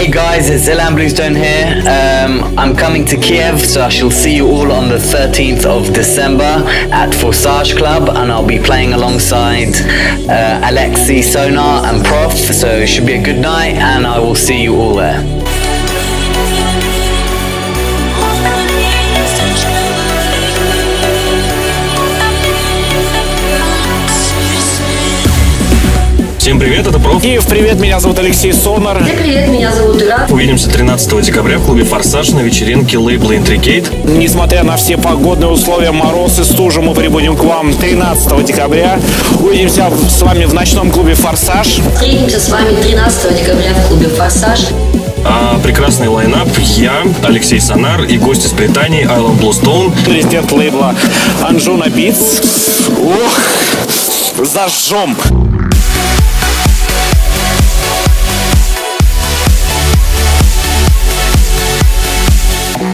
Hey guys, it's Ilan Bluestone here. Um, I'm coming to Kiev, so I shall see you all on the 13th of December at Forsage Club, and I'll be playing alongside uh, Alexi Sonar and Prof. So it should be a good night, and I will see you all there. Всем привет, это Проф. Киев, привет, меня зовут Алексей Сонар. Всем привет, меня зовут Ира. Увидимся 13 декабря в клубе «Форсаж» на вечеринке лейбла Intricate. Несмотря на все погодные условия, мороз и стужа, мы прибудем к вам 13 декабря. Увидимся с вами в ночном клубе «Форсаж». Встретимся с вами 13 декабря в клубе «Форсаж». А прекрасный line-up я, Алексей Сонар и гость из Британии Ilan Bluestone. Президент лейбла Anjunabeats. Ох, зажжем!